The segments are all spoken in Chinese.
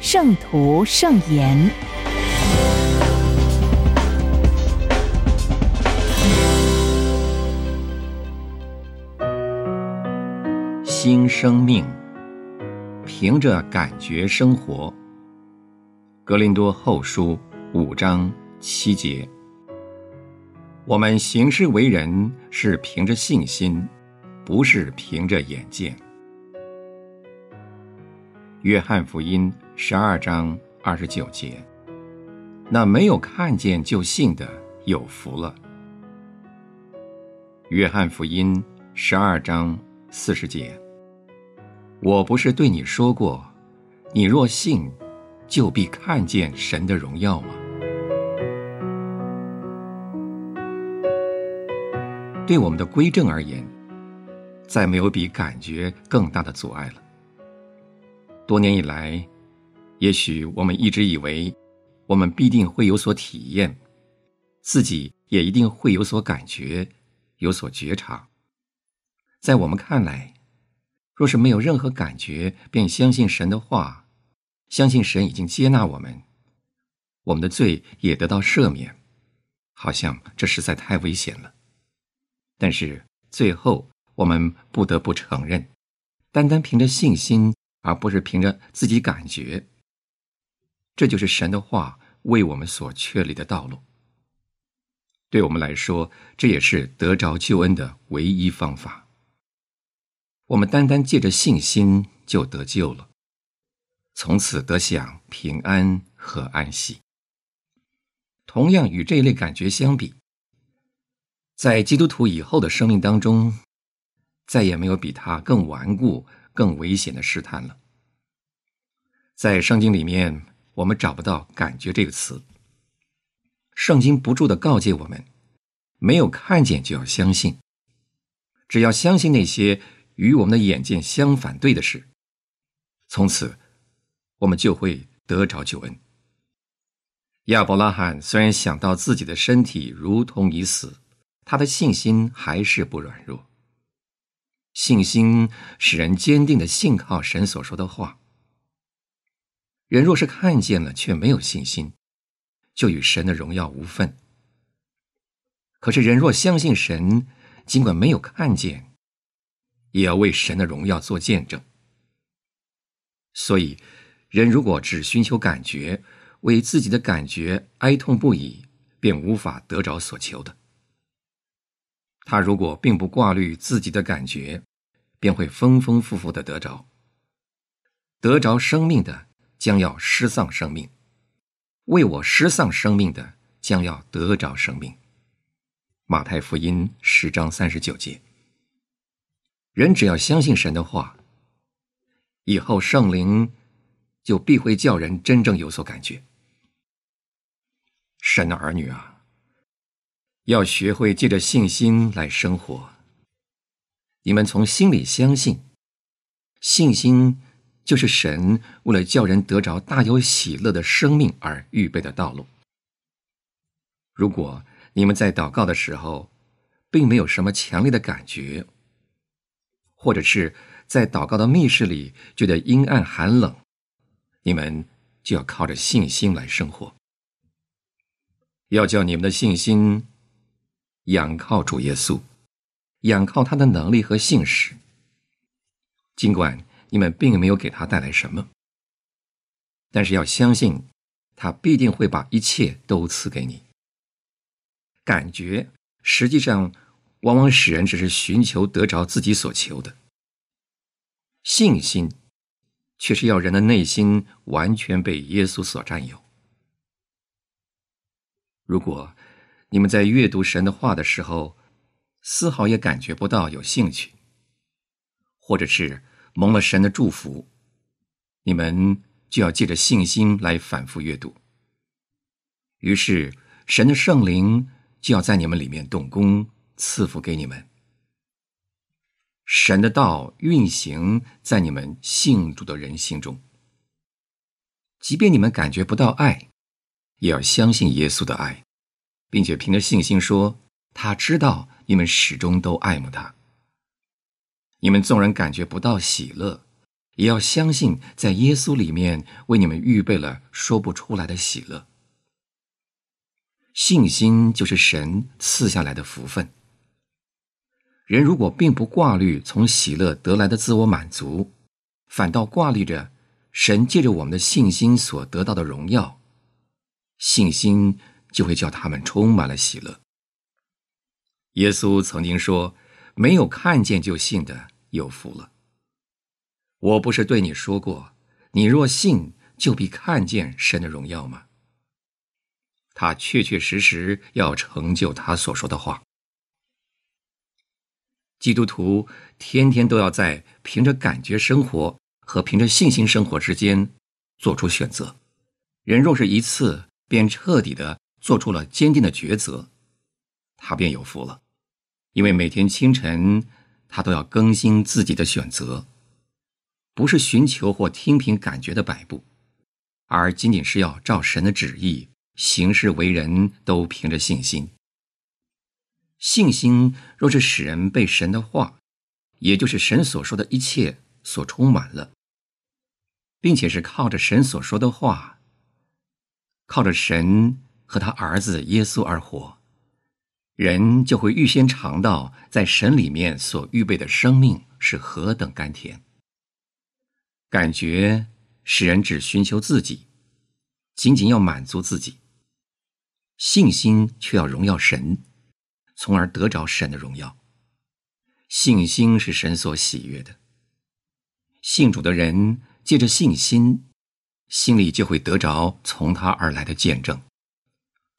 圣徒圣言，新生命，凭着感觉生活。格林多后书五章七节，我们行事为人是凭着信心，不是凭着眼见。约翰福音。十二章二十九节，那没有看见就信的有福了。约翰福音十二章四十节，我不是对你说过，你若信，就必看见神的荣耀吗？对我们的归正而言，再没有比感觉更大的阻碍了。多年以来。也许我们一直以为，我们必定会有所体验，自己也一定会有所感觉，有所觉察。在我们看来，若是没有任何感觉，便相信神的话，相信神已经接纳我们，我们的罪也得到赦免，好像这实在太危险了。但是最后，我们不得不承认，单单凭着信心，而不是凭着自己感觉。这就是神的话为我们所确立的道路。对我们来说，这也是得着救恩的唯一方法。我们单单借着信心就得救了，从此得享平安和安息。同样与这一类感觉相比，在基督徒以后的生命当中，再也没有比它更顽固、更危险的试探了。在圣经里面。我们找不到“感觉”这个词。圣经不住的告诫我们：没有看见就要相信，只要相信那些与我们的眼见相反对的事，从此我们就会得着救恩。亚伯拉罕虽然想到自己的身体如同已死，他的信心还是不软弱。信心使人坚定的信靠神所说的话。人若是看见了却没有信心，就与神的荣耀无分。可是人若相信神，尽管没有看见，也要为神的荣耀做见证。所以，人如果只寻求感觉，为自己的感觉哀痛不已，便无法得着所求的。他如果并不挂虑自己的感觉，便会丰丰富富的得着，得着生命的。将要失丧生命，为我失丧生命的将要得着生命。马太福音十章三十九节。人只要相信神的话，以后圣灵就必会叫人真正有所感觉。神的儿女啊，要学会借着信心来生活。你们从心里相信，信心。就是神为了叫人得着大有喜乐的生命而预备的道路。如果你们在祷告的时候，并没有什么强烈的感觉，或者是在祷告的密室里觉得阴暗寒冷，你们就要靠着信心来生活。要叫你们的信心仰靠主耶稣，仰靠他的能力和信实，尽管。你们并没有给他带来什么，但是要相信，他必定会把一切都赐给你。感觉实际上往往使人只是寻求得着自己所求的，信心却是要人的内心完全被耶稣所占有。如果你们在阅读神的话的时候，丝毫也感觉不到有兴趣，或者是。蒙了神的祝福，你们就要借着信心来反复阅读。于是，神的圣灵就要在你们里面动工，赐福给你们。神的道运行在你们信主的人心中。即便你们感觉不到爱，也要相信耶稣的爱，并且凭着信心说，他知道你们始终都爱慕他。你们纵然感觉不到喜乐，也要相信在耶稣里面为你们预备了说不出来的喜乐。信心就是神赐下来的福分。人如果并不挂虑从喜乐得来的自我满足，反倒挂虑着神借着我们的信心所得到的荣耀，信心就会叫他们充满了喜乐。耶稣曾经说：“没有看见就信的，有福了。”我不是对你说过，你若信，就必看见神的荣耀吗？他确确实实要成就他所说的话。基督徒天天都要在凭着感觉生活和凭着信心生活之间做出选择。人若是一次便彻底的做出了坚定的抉择，他便有福了，因为每天清晨他都要更新自己的选择，不是寻求或听凭感觉的摆布，而仅仅是要照神的旨意。行事为人，都凭着信心。信心若是使人被神的话，也就是神所说的一切所充满了，并且是靠着神所说的话，靠着神和他儿子耶稣而活，人就会预先尝到在神里面所预备的生命是何等甘甜。感觉使人只寻求自己，仅仅要满足自己。信心却要荣耀神，从而得着神的荣耀。信心是神所喜悦的。信主的人借着信心，心里就会得着从他而来的见证，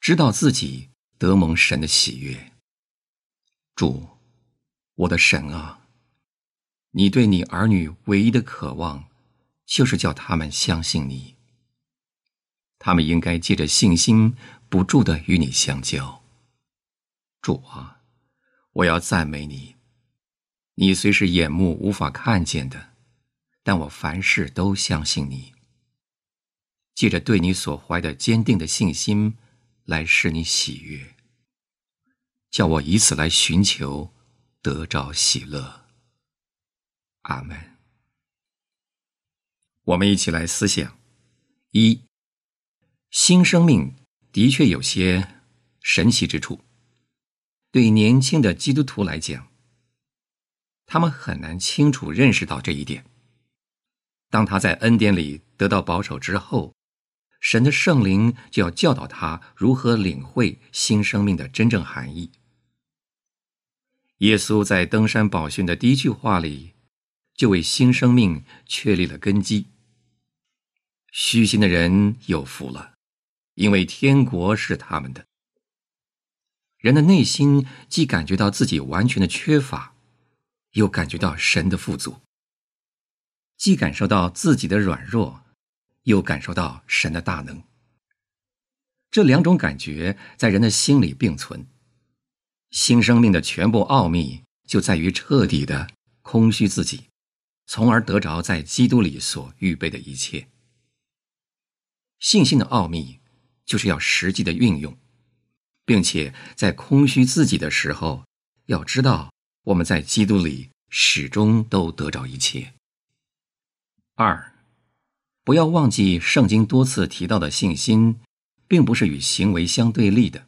知道自己得蒙神的喜悦。主，我的神啊，你对你儿女唯一的渴望，就是叫他们相信你。他们应该借着信心。不住的与你相交，主啊，我要赞美你。你虽是眼目无法看见的，但我凡事都相信你。借着对你所怀的坚定的信心，来使你喜悦，叫我以此来寻求得着喜乐。阿门。我们一起来思想：一新生命。的确有些神奇之处。对年轻的基督徒来讲，他们很难清楚认识到这一点。当他在恩典里得到保守之后，神的圣灵就要教导他如何领会新生命的真正含义。耶稣在登山宝训的第一句话里，就为新生命确立了根基。虚心的人有福了。因为天国是他们的。人的内心既感觉到自己完全的缺乏，又感觉到神的富足；既感受到自己的软弱，又感受到神的大能。这两种感觉在人的心里并存。新生命的全部奥秘就在于彻底的空虚自己，从而得着在基督里所预备的一切。信心的奥秘。就是要实际的运用，并且在空虚自己的时候，要知道我们在基督里始终都得着一切。二，不要忘记圣经多次提到的信心，并不是与行为相对立的，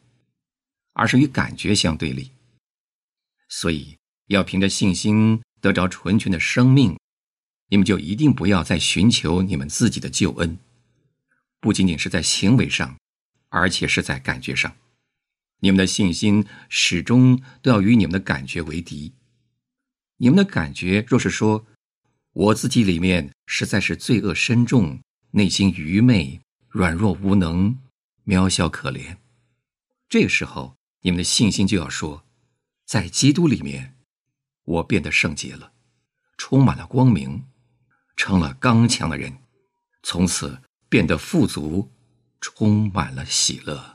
而是与感觉相对立。所以要凭着信心得着纯全的生命，你们就一定不要再寻求你们自己的救恩，不仅仅是在行为上。而且是在感觉上，你们的信心始终都要与你们的感觉为敌。你们的感觉若是说，我自己里面实在是罪恶深重，内心愚昧、软弱无能、渺小可怜，这个时候，你们的信心就要说，在基督里面，我变得圣洁了，充满了光明，成了刚强的人，从此变得富足，充满了喜乐。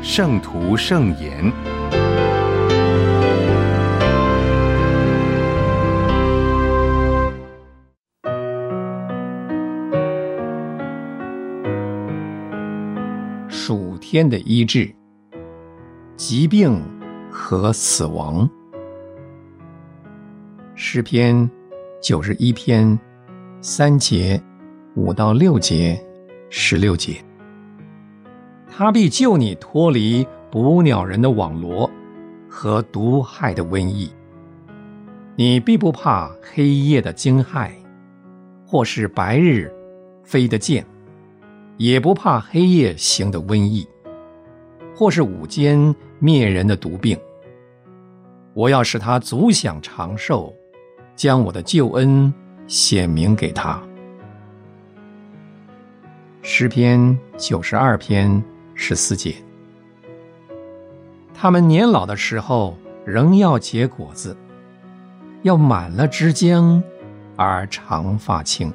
圣徒圣言，属天的医治，疾病和死亡。诗篇九十一篇三节五到六节十六节。他必救你脱离捕鸟人的网罗和毒害的瘟疫。你必不怕黑夜的惊骇，或是白日飞的箭，也不怕黑夜行的瘟疫，或是午间灭人的毒病。我要使他足享长寿，将我的救恩显明给他。诗篇九十二篇。十四节，他们年老的时候仍要结果子，要满了枝江，而长发青。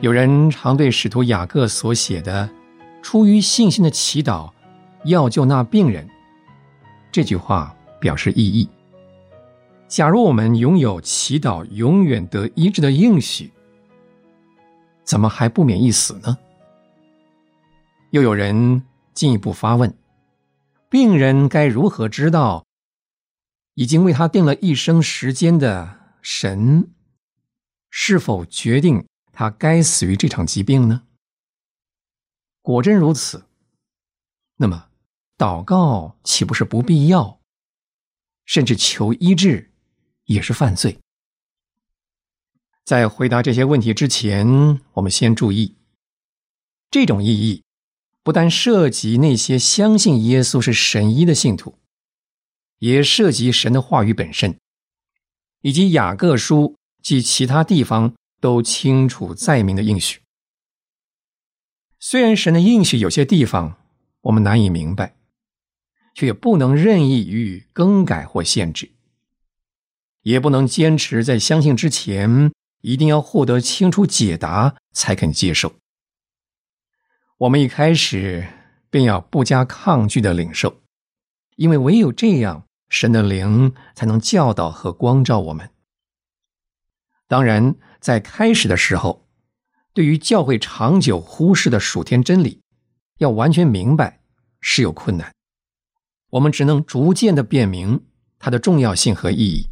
有人常对使徒雅各所写的“出于信心的祈祷，要救那病人”这句话表示异议。假如我们拥有祈祷永远得医治的应许，怎么还不免一死呢？又有人进一步发问：病人该如何知道已经为他定了一生时间的神是否决定他该死于这场疾病呢？果真如此，那么祷告岂不是不必要，甚至求医治？也是犯罪。在回答这些问题之前，我们先注意，这种意义不但涉及那些相信耶稣是神医的信徒，也涉及神的话语本身，以及雅各书及其他地方都清楚载明的应许。虽然神的应许有些地方我们难以明白，却也不能任意予以更改或限制。也不能坚持在相信之前一定要获得清楚解答才肯接受。我们一开始便要不加抗拒的领受，因为唯有这样，神的灵才能教导和光照我们。当然，在开始的时候，对于教会长久忽视的属天真理，要完全明白是有困难。我们只能逐渐的辨明它的重要性和意义。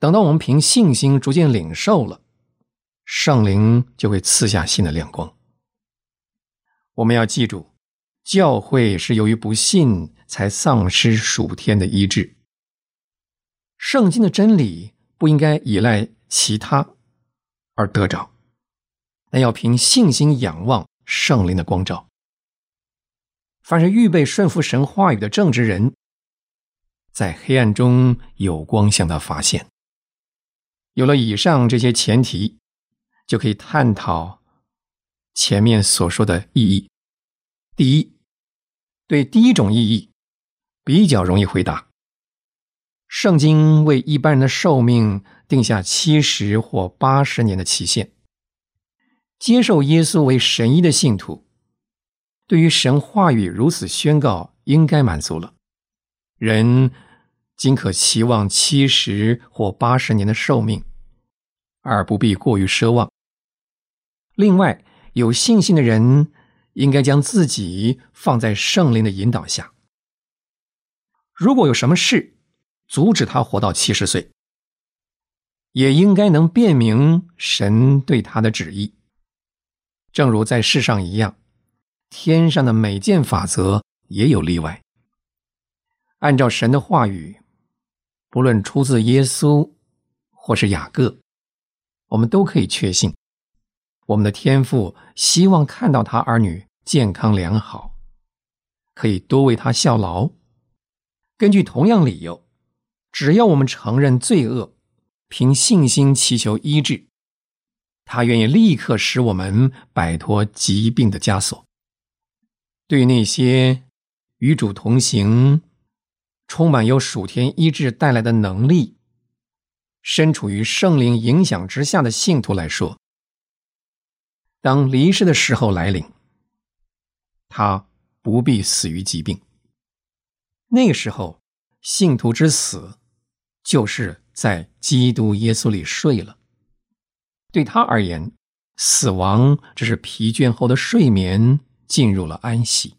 等到我们凭信心逐渐领受了，圣灵就会赐下新的亮光。我们要记住，教会是由于不信才丧失属天的医治。圣经的真理不应该依赖其他而得着，但要凭信心仰望圣灵的光照。凡是预备顺服神话语的正直人，在黑暗中有光向他发现。有了以上这些前提，就可以探讨前面所说的意义。第一，对第一种意义比较容易回答。圣经为一般人的寿命定下七十或八十年的期限。接受耶稣为神医的信徒，对于神话语如此宣告，应该满足了。人。仅可期望七十或八十年的寿命，而不必过于奢望。另外，有信心的人应该将自己放在圣灵的引导下。如果有什么事阻止他活到七十岁，也应该能辨明神对他的旨意。正如在世上一样，天上的每件法则也有例外。按照神的话语，不论出自耶稣或是雅各，我们都可以确信，我们的天父希望看到他儿女健康良好，可以多为他效劳。根据同样理由，只要我们承认罪恶，凭信心祈求医治。他愿意立刻使我们摆脱疾病的枷锁。对那些与主同行、充满由属天医治带来的能力、身处于圣灵影响之下的信徒来说，当离世的时候来临，他不必死于疾病。那时候，信徒之死就是在基督耶稣里睡了。对他而言，死亡只是疲倦后的睡眠进入了安息。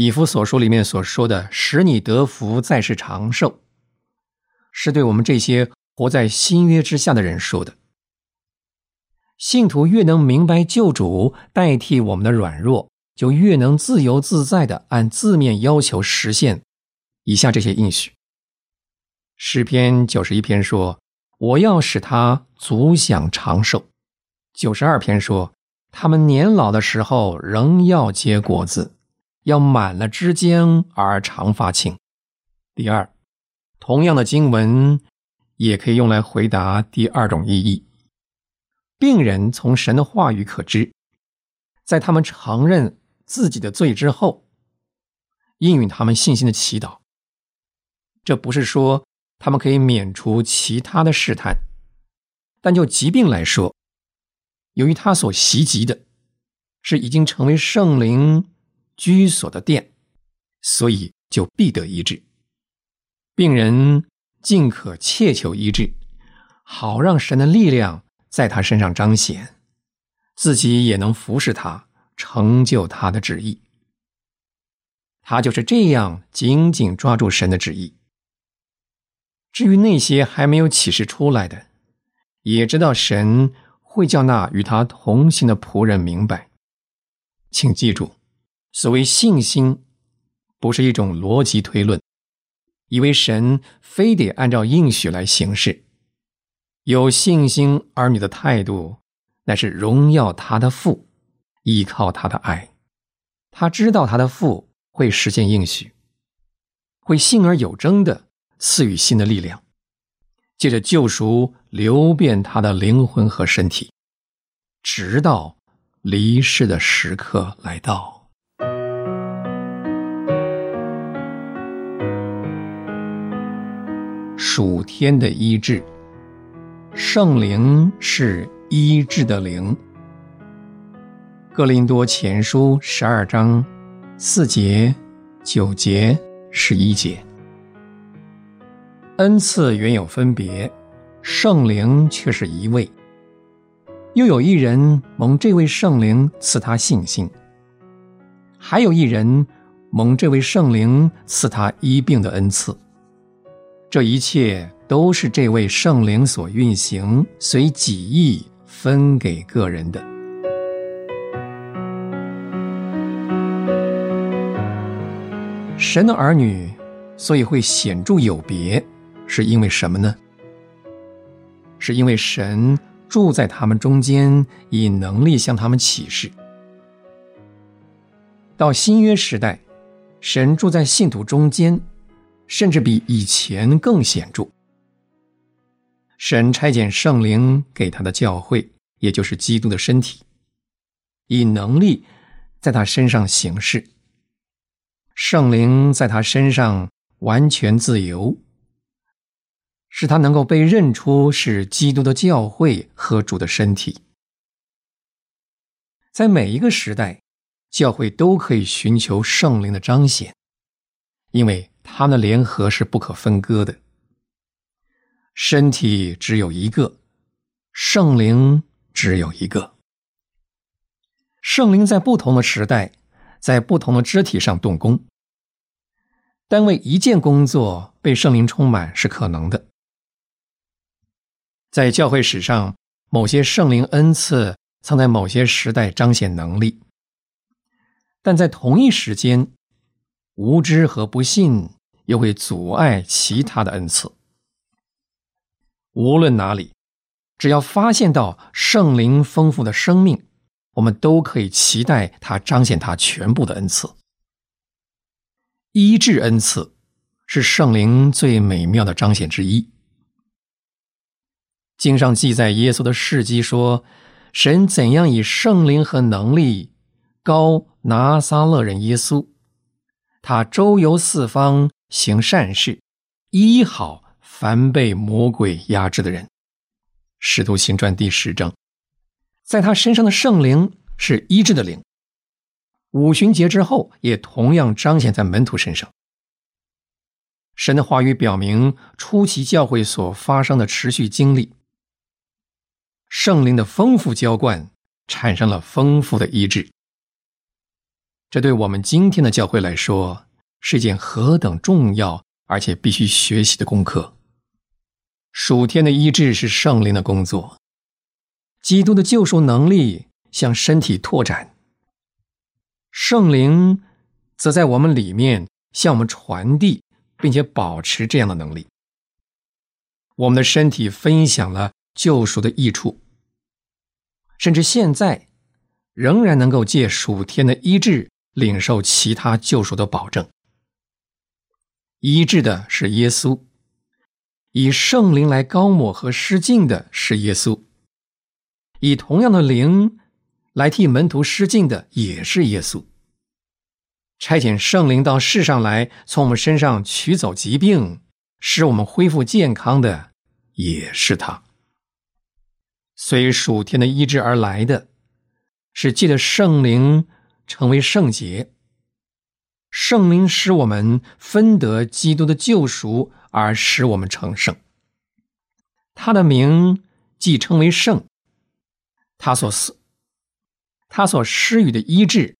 以弗所书里面所说的“使你得福，再世长寿”，是对我们这些活在新约之下的人说的。信徒越能明白救主代替我们的软弱，就越能自由自在的按字面要求实现以下这些应许。诗篇九十一篇说。我要使他足享长寿。九十二篇说，他们年老的时候仍要结果子，要满了枝间而长发青。第二，同样的经文也可以用来回答第二种意义。病人从神的话语可知，在他们承认自己的罪之后，应允他们信心的祈祷。这不是说。他们可以免除其他的试探，但就疾病来说，由于他所袭击的是已经成为圣灵居所的殿，所以就必得医治。病人尽可切求医治，好让神的力量在他身上彰显，自己也能服侍他，成就他的旨意。他就是这样紧紧抓住神的旨意。至于那些还没有启示出来的，也知道神会叫那与他同行的仆人明白。请记住，所谓信心，不是一种逻辑推论，以为神非得按照应许来行事。有信心儿女的态度，乃是荣耀他的父，依靠他的爱。他知道他的父会实现应许，会信而有征的。赐予新的力量，借着救赎流遍他的灵魂和身体，直到离世的时刻来到。属天的医治，圣灵是医治的灵。哥林多前书十二章四节、九节、十一节。恩赐原有分别，圣灵却是一位。又有一人蒙这位圣灵赐他信心，还有一人蒙这位圣灵赐他医病的恩赐。这一切都是这位圣灵所运行，随己意分给个人的。神的儿女，所以会显著有别。是因为什么呢？是因为神住在他们中间，以能力向他们启示。到新约时代，神住在信徒中间，甚至比以前更显著。神差遣圣灵给他的教会，也就是基督的身体，以能力在他身上行事。圣灵在他身上完全自由。使他能够被认出是基督的教会和主的身体。在每一个时代，教会都可以寻求圣灵的彰显，因为他们的联合是不可分割的。身体只有一个，圣灵只有一个。圣灵在不同的时代，在不同的肢体上动工。单位一件工作被圣灵充满是可能的。在教会史上，某些圣灵恩赐曾在某些时代彰显能力，但在同一时间，无知和不信又会阻碍其他的恩赐。无论哪里，只要发现到圣灵丰富的生命，我们都可以期待他彰显他全部的恩赐。医治恩赐是圣灵最美妙的彰显之一。经上记载耶稣的事迹说，神怎样以圣灵和能力高拿撒勒人耶稣，他周游四方行善事，医好凡被魔鬼压制的人。使徒行传第十章，在他身上的圣灵是医治的灵。五旬节之后，也同样彰显在门徒身上。神的话语表明初期教会所发生的持续经历。圣灵的丰富浇灌产生了丰富的医治，这对我们今天的教会来说是件何等重要而且必须学习的功课。属天的医治是圣灵的工作，基督的救赎能力向身体拓展，圣灵则在我们里面向我们传递，并且保持这样的能力。我们的身体分享了。救赎的益处，甚至现在仍然能够借属天的医治领受其他救赎的保证。医治的是耶稣，以圣灵来高抹和施浸的是耶稣，以同样的灵来替门徒施浸的也是耶稣。差遣圣灵到世上来，从我们身上取走疾病，使我们恢复健康的也是他。随属天的医治而来的，是借着圣灵成为圣洁。圣灵使我们分得基督的救赎，而使我们成圣。他的名既称为圣，他所赐、他所施予的医治，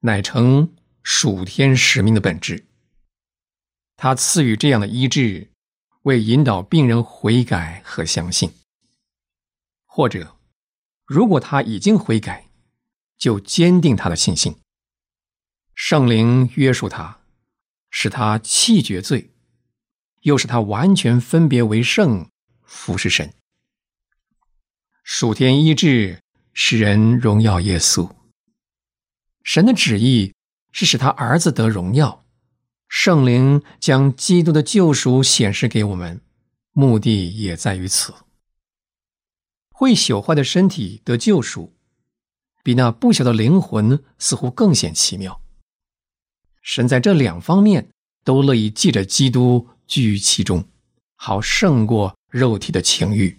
乃成属天使命的本质。他赐予这样的医治，为引导病人悔改和相信。或者，如果他已经悔改，就坚定他的信心。圣灵约束他，使他弃绝罪，又使他完全分别为圣，服侍神。属天医治使人荣耀耶稣。神的旨意是使他儿子得荣耀。圣灵将基督的救赎显示给我们，目的也在于此。会朽坏的身体得救赎，比那不朽的灵魂似乎更显奇妙。神在这两方面都乐意借着基督居于其中，好胜过肉体的情欲。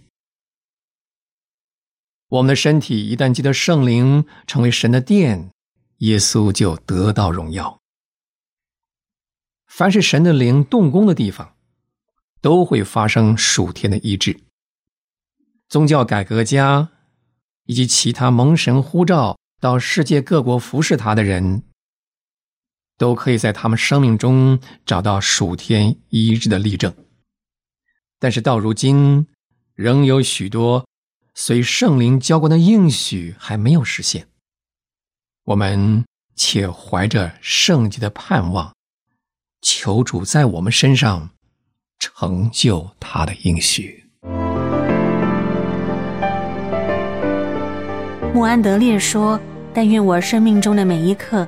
我们的身体一旦记得圣灵成为神的殿，耶稣就得到荣耀。凡是神的灵动工的地方，都会发生属天的医治。宗教改革家以及其他蒙神呼召到世界各国服侍他的人，都可以在他们生命中找到属天医治的例证。但是到如今，仍有许多随圣灵浇灌的应许还没有实现。我们且怀着圣洁的盼望，求主在我们身上成就他的应许。穆安德烈说：“但愿我生命中的每一刻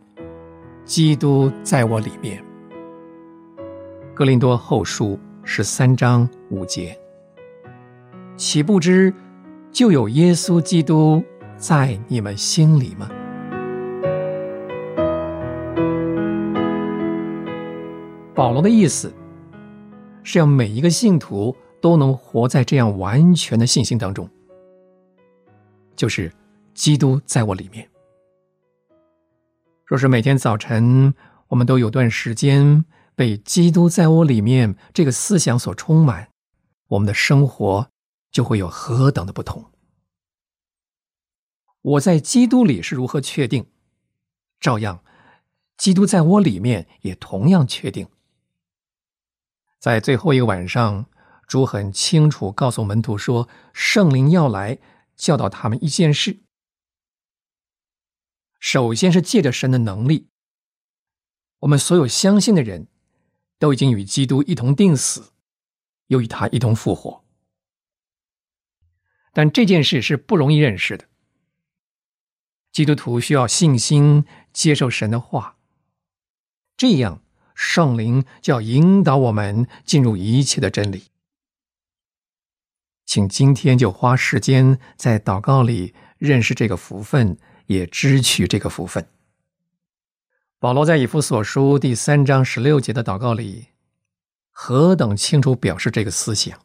基督在我里面。格林多后书十三章五节，岂不知就有耶稣基督在你们心里吗？保罗的意思是要每一个信徒都能活在这样完全的信心当中，就是基督在我里面。若是每天早晨我们都有段时间被“基督在我里面”这个思想所充满，我们的生活就会有何等的不同。我在基督里是如何确定？照样，基督在我里面也同样确定。在最后一个晚上，主很清楚告诉门徒说：“圣灵要来教导他们一件事。”首先是借着神的能力，我们所有相信的人都已经与基督一同定死，又与他一同复活。但这件事是不容易认识的。基督徒需要信心接受神的话，这样圣灵就要引导我们进入一切的真理。请今天就花时间在祷告里认识这个福分。也支取这个福分。保罗在以弗所书第三章十六节的祷告里，何等清楚表示这个思想。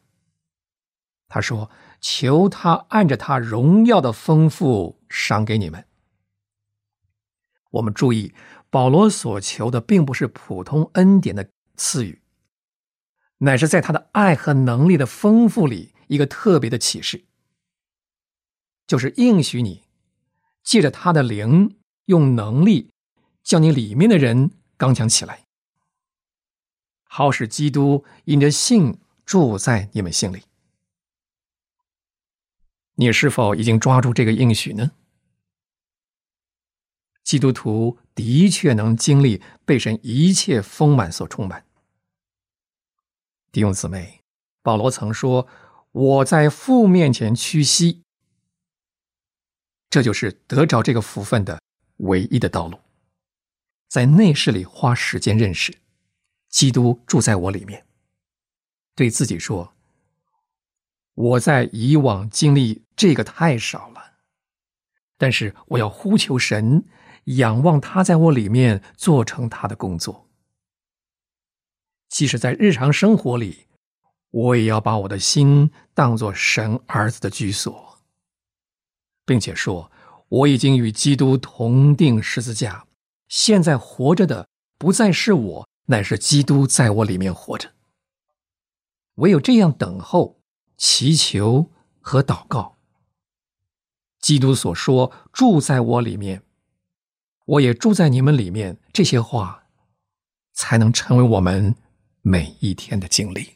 他说：“求他按着他荣耀的丰富赏给你们。”我们注意，保罗所求的并不是普通恩典的赐予，乃是在他的爱和能力的丰富里一个特别的启示，就是应许你。借着他的灵，用能力叫你里面的人刚强起来，好使基督因着信住在你们心里。你是否已经抓住这个应许呢？基督徒的确能经历被神一切丰满所充满。弟兄姊妹，保罗曾说：“我在父面前屈膝。”这就是得着这个福分的唯一的道路，在内室里花时间认识基督住在我里面，对自己说：“我在以往经历这个太少了，但是我要呼求神，仰望他在我里面做成他的工作。即使在日常生活里，我也要把我的心当作神儿子的居所。”并且说：“我已经与基督同定十字架，现在活着的不再是我，乃是基督在我里面活着。唯有这样等候、祈求和祷告，基督所说住在我里面，我也住在你们里面，这些话才能成为我们每一天的经历。”